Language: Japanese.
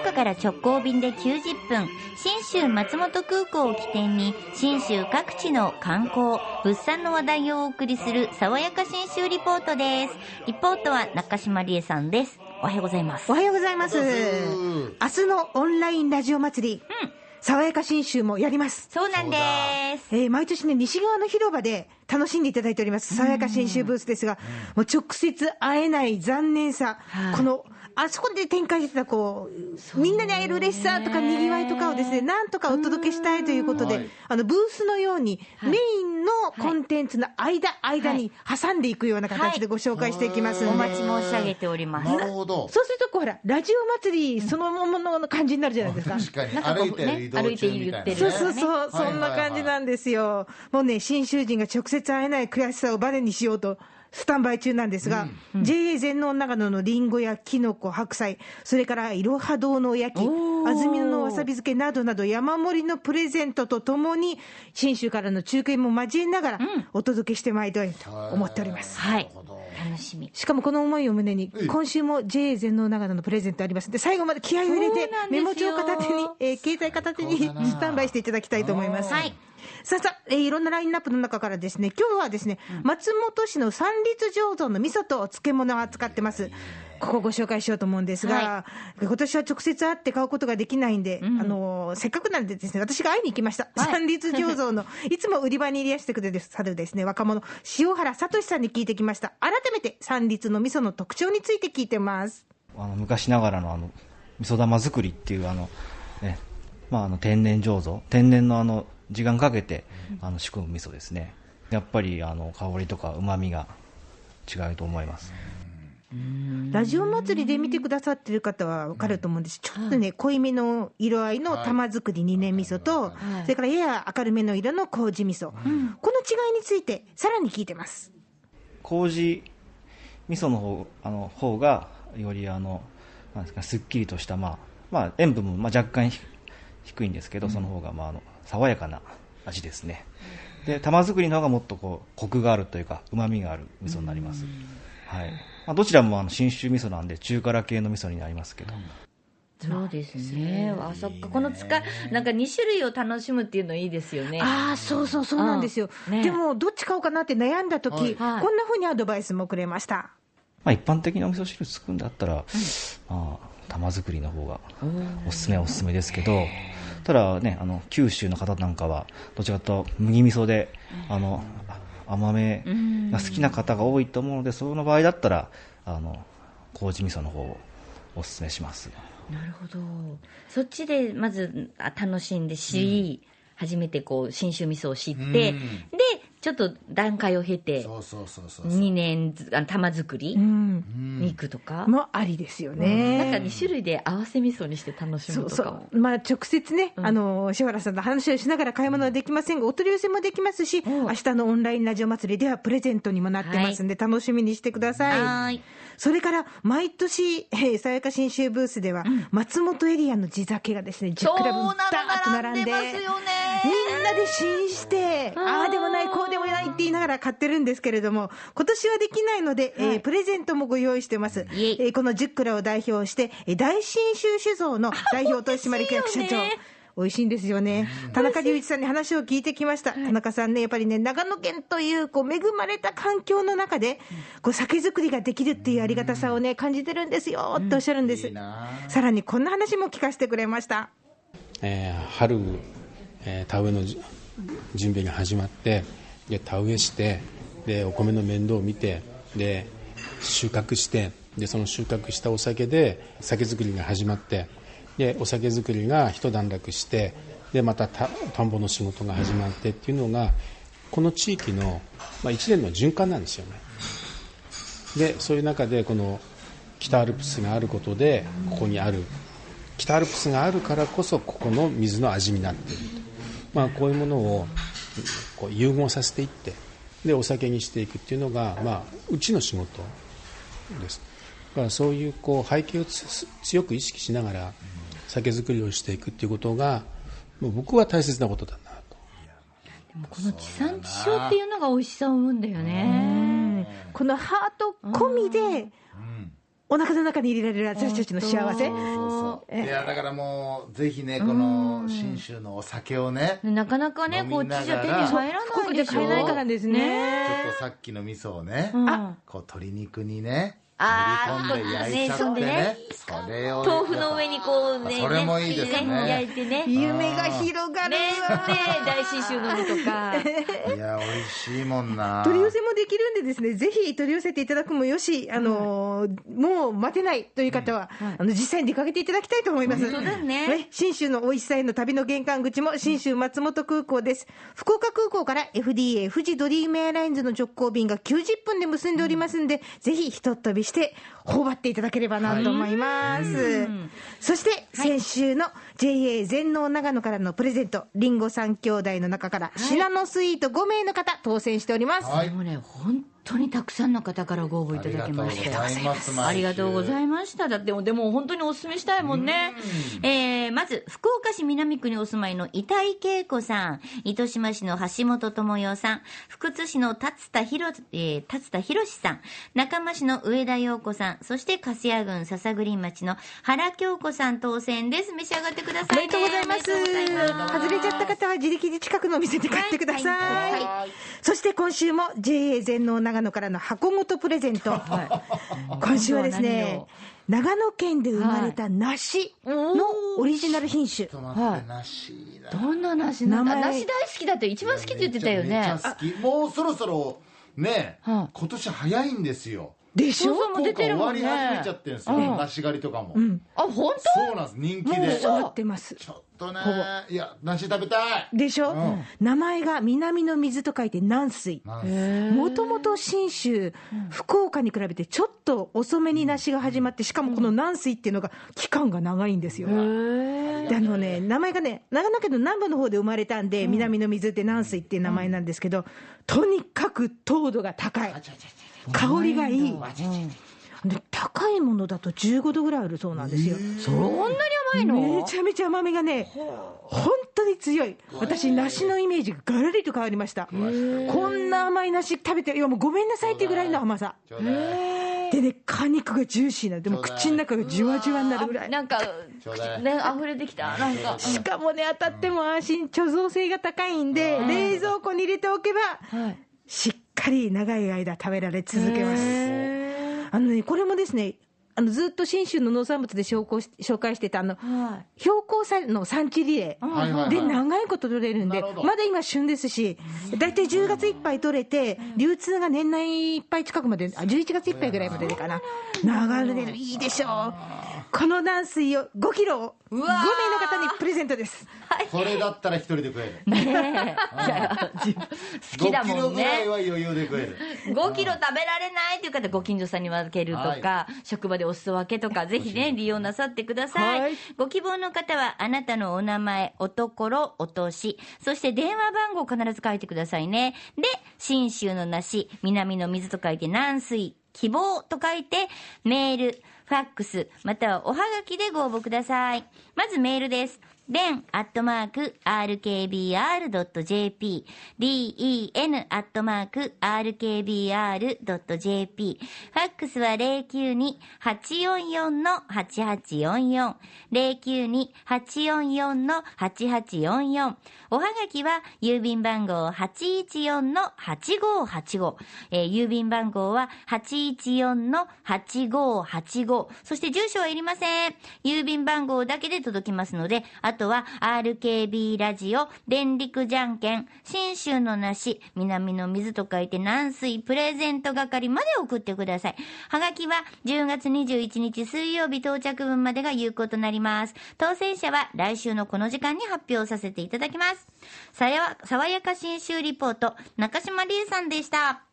から直行便で90分、新州松本空港を起点に、新州各地の観光、物産の話題をお送りする、爽やか新州リポートです。リポートは中島理恵さんです。おはようございます。おはようございます。明日のオンラインラジオ祭り、爽やか新州もやります。そうなんです。えー毎年ね、西側の広場で楽しんでいただいております、爽やか新州ブースですが、もう直接会えない残念さ、はいこの、あそこで展開してた、こう、みんなに会える嬉しさとか、にぎわいとかをですね、なんとかお届けしたいということで、あの、ブースのように、はいメインのコンテンツの間、間に挟んでいくような形でご紹介していきますお待ち申し上げております。なるほど。そうすると、こうほら、ラジオ祭りそのものの感じになるじゃないですか。確かになんかこう歩いてる移動中みたいなね。言ってるそうそうそう、はいそんな感じなんですよ。もうね、新囚人が直接会えない悔しさをバネにしようと。スタンバイ中なんですが、JA 全農長野のリンゴやキノコ、白菜、それからいろは堂のおやき、安曇野のわさび漬けなどなど山盛りのプレゼントとともに、信州からの中継も交えながらお届けしてまいりたいと思っております。はい。楽しみ。しかもこの思いを胸にええ、今週も JA 全農長野のプレゼントありますんで、最後まで気合を入れてメモ帳片手に、えー携帯片手にスタンバイしていただきたいと思います。はい。さあさあ、えーいろんなラインナップの中からですね、今日はですね、松本市の三立醸造の味噌と漬物を扱ってます。ここをご紹介しようと思うんですが、は今年は直接会って買うことができないんで、あのーせっかくなんでですね、私が会いに行きました。はい三立醸造の、いつも売り場にいらしてくれるさるですね、若者、塩原聡さんに聞いてきました。改めて三立の味噌の特徴について聞いてます。あの昔ながらのあの味噌玉作りっていうあの、ねまあ、あの天然醸造天然のあの時間かけてあの仕込む味噌ですね。やっぱりあの香りとかうまみが違うと思います。ラジオ祭りで見てくださってる方は分かると思うんです、ちょっとね、濃いめの色合いの玉作り2年味噌と、それからやや明るめの色の麹味噌、この違いについて、さらに聞いてます。麹味噌の方あの方がよりあのなんですかすっきりとした、まあまあ、塩分もまあ若干ひ低いんですけど、その方がまああの爽やかな味ですね。で玉作りの方がもっとこうコクがあるというかうまみがある味噌になります、はい。まあ、どちらもあの信州味噌なんで中辛系の味噌になりますけど、そうですね。あ、そっか。この使い、なんか2種類を楽しむっていうのいいですよね。ああ、そうそうそうなんですよ。うんね。でも、どっち買おうかなって悩んだとき、はい。はい。こんなふうにアドバイスもくれました。まあ、一般的なお味噌汁作るんだったら、まあ、玉作りの方がおすすめはおすすめですけどただねあの九州の方なんかはどちらかというと麦味噌であの甘めが好きな方が多いと思うのでその場合だったらあの麹味噌の方をおすすめします。なるほど。そっちでまずあ楽しんで知り、初めてこう新州味噌を知って、うん。でちょっと段階を経てそうそうそうそう。2年ずあの玉作り？うん。に行くとか、もありですよね。なんか2種類で合わせ味噌にして楽しむとか。まあ、直接ね、うんあの、塩原さんと話をしながら買い物はできませんが、お取り寄せもできますし、うん明日のオンラインラジオ祭りではプレゼントにもなってますんで、楽しみにしてください。はーいそれから、毎年、えー、さやか新州ブースでは、松本エリアの地酒がですね、10クラブダーッと並んで、みんなで試飲して、あーああでもない、こうでもないって言いながら買ってるんですけれども、今年はできないので、えープレゼントもご用意してます。えーこの10クラを代表して、えー大信州酒造の代表取締役社長。美味しいんですよね。田中隆一さんに話を聞いてきました。田中さんね、やっぱりね、長野県という、こう、恵まれた環境の中で、こう、酒造りができるっていうありがたさをね、感じてるんですよ、っておっしゃるんです。いいなさらにこんな話も聞かせてくれました。えー春、えー田植えのじ準備が始まってで田植えしてでお米の面倒を見てで収穫してでその収穫したお酒で酒造りが始まってでお酒造りが一段落してでまた田んぼの仕事が始まってっていうのがこの地域の、まあ、一年の循環なんですよね。でそういう中でこの北アルプスがあることでここにある北アルプスがあるからこそここの水の味になっている、まあ、こういうものをこう融合させていってでお酒にしていくっていうのが、まあ、うちの仕事です。だからそういうこう背景をつ強く意識しながら酒造りをしていくっていうことがもう僕は大切なことだなと。でもこの地産地消っていうのが美味しさを生むんだよね。このハート込みで、お腹の中に入れられる私たちの幸せ。そうそういやだからもうぜひねこの信州のお酒をねなかなかね、こっちじゃ手に入ら福岡でないでしょ。買えないからですね。ちょっとさっきの味噌をね、あこう鶏肉にねあー練り込んで焼いちゃってこうねねそれを豆腐の上にこうね、それもいいですね焼いてね。夢が広がるねわ。ね大信州のみとか。いや美味しいもんな取り寄せもできるんでですね、ぜひ取り寄せていただくもよし、あのーもう待てないという方は、あの、実際に出かけていただきたいと思います。本当だね信州の美味しさへの旅の玄関口も信州松本空港です。福岡空港から FDA 富士ドリームエアラインズの直行便が90分で結んでおりますんで、ぜひひとっ飛びして頬張っていただければなと思います。そして、先週の JA 全農長野からのプレゼント、リンゴ3兄弟の中から、シナノスイート5名の方、当選しております。はい。もうね、本当にたくさんの方からご応募いただきまして。ありがとうございますありがとうございました。だって、でも本当にお勧めしたいもんね。えー、まず、福岡市南区にお住まいの板井恵子さん、糸島市の橋本智代さん、福津市の達田博、えー、達田博さん、中間市の上田陽子さん、そして粕谷郡笹栗町の原京子さん当選です。召し上がってください、ね。おめでとうございます。外れちゃった方は自力で近くのお店で買ってください。はいはいそして今週も JA 全農長野からの箱ごとプレゼント。今週はですね、長野県で生まれた梨のオリジナル品種。ちょっと待って、梨いいなどんな梨なんだ？梨大好きだって一番好きって言ってたよめねっちゃ好き。もうそろそろね、はい。今年早いんですよでしょ？そうそうもう出てるもんね。福岡終わり始めちゃってるんですよ、うん。梨狩りとかも、あ本そうなんです人気で。ち終わってます。ょっとねいや梨食べたい。でしょ、うん。名前が南の水と書いて南水。もともと信州、福岡に比べてちょっと遅めに梨が始まって、しかもこの南水っていうのが期間が長いんですよ。であのね、名前がね、長野県の南部の方で生まれたんで、南の水って南水っていう名前なんですけど、とにかく糖度が高い。香りがいい。で高いものだと15度ぐらいあるそうなんですよ。そんなに甘いの？めちゃめちゃ甘みがね、本当に強い。私、梨のイメージがガラリと変わりました。こんな甘い梨食べて、いやもうごめんなさいっていうぐらいの甘さ。でね、果肉がジューシーな、でも口の中がじゅわじゅわになるぐらい。なんかね溢れてきた。なんか。しかもね、当たっても安心、貯蔵性が高いんで、冷蔵庫に入れておけば、はい。しっかり長い間食べられ続けます。あのね、これもですね、あのずっと信州の農産物で紹介し紹介してたあの、は標高差の産地リレー。で長いこと取れるんで、まだ今旬ですし、大体10月いっぱい取れて、流通が年内いっぱい近くまで、あ11月いっぱいぐらいまででかな、長れる、いいでしょう。この軟水を5キロを5名の方にプレゼントです。それだったら一人で食える。ねえ。好きだ5キもんロぐらいねは余裕で食える。5キロ食べられないっていう方ご近所さんに分けるとか、は職場でお裾分けとかぜひね利用なさってください、はい。ご希望の方はあなたのお名前おところお年そして電話番号を必ず書いてくださいね。で信州の梨南の水と書いて南水希望と書いてメールファックスまたはおはがきでご応募ください。まずメールです。den アットマーク rkbr.jp den アットマーク rkbr.jp ファックスは092-844-8844 092-844-8844おはがきは郵便番号814-8585、えー郵便番号はそして住所はいりません郵便番号だけで届きますのであとは RKB ラジオ、電力じゃんけん、信州の梨、南の水と書いて南水プレゼント係まで送ってください。はがきは10月21日水曜日到着分までが有効となります。当選者は来週のこの時間に発表させていただきます。さや、爽やか信州リポート、中島理恵さんでした。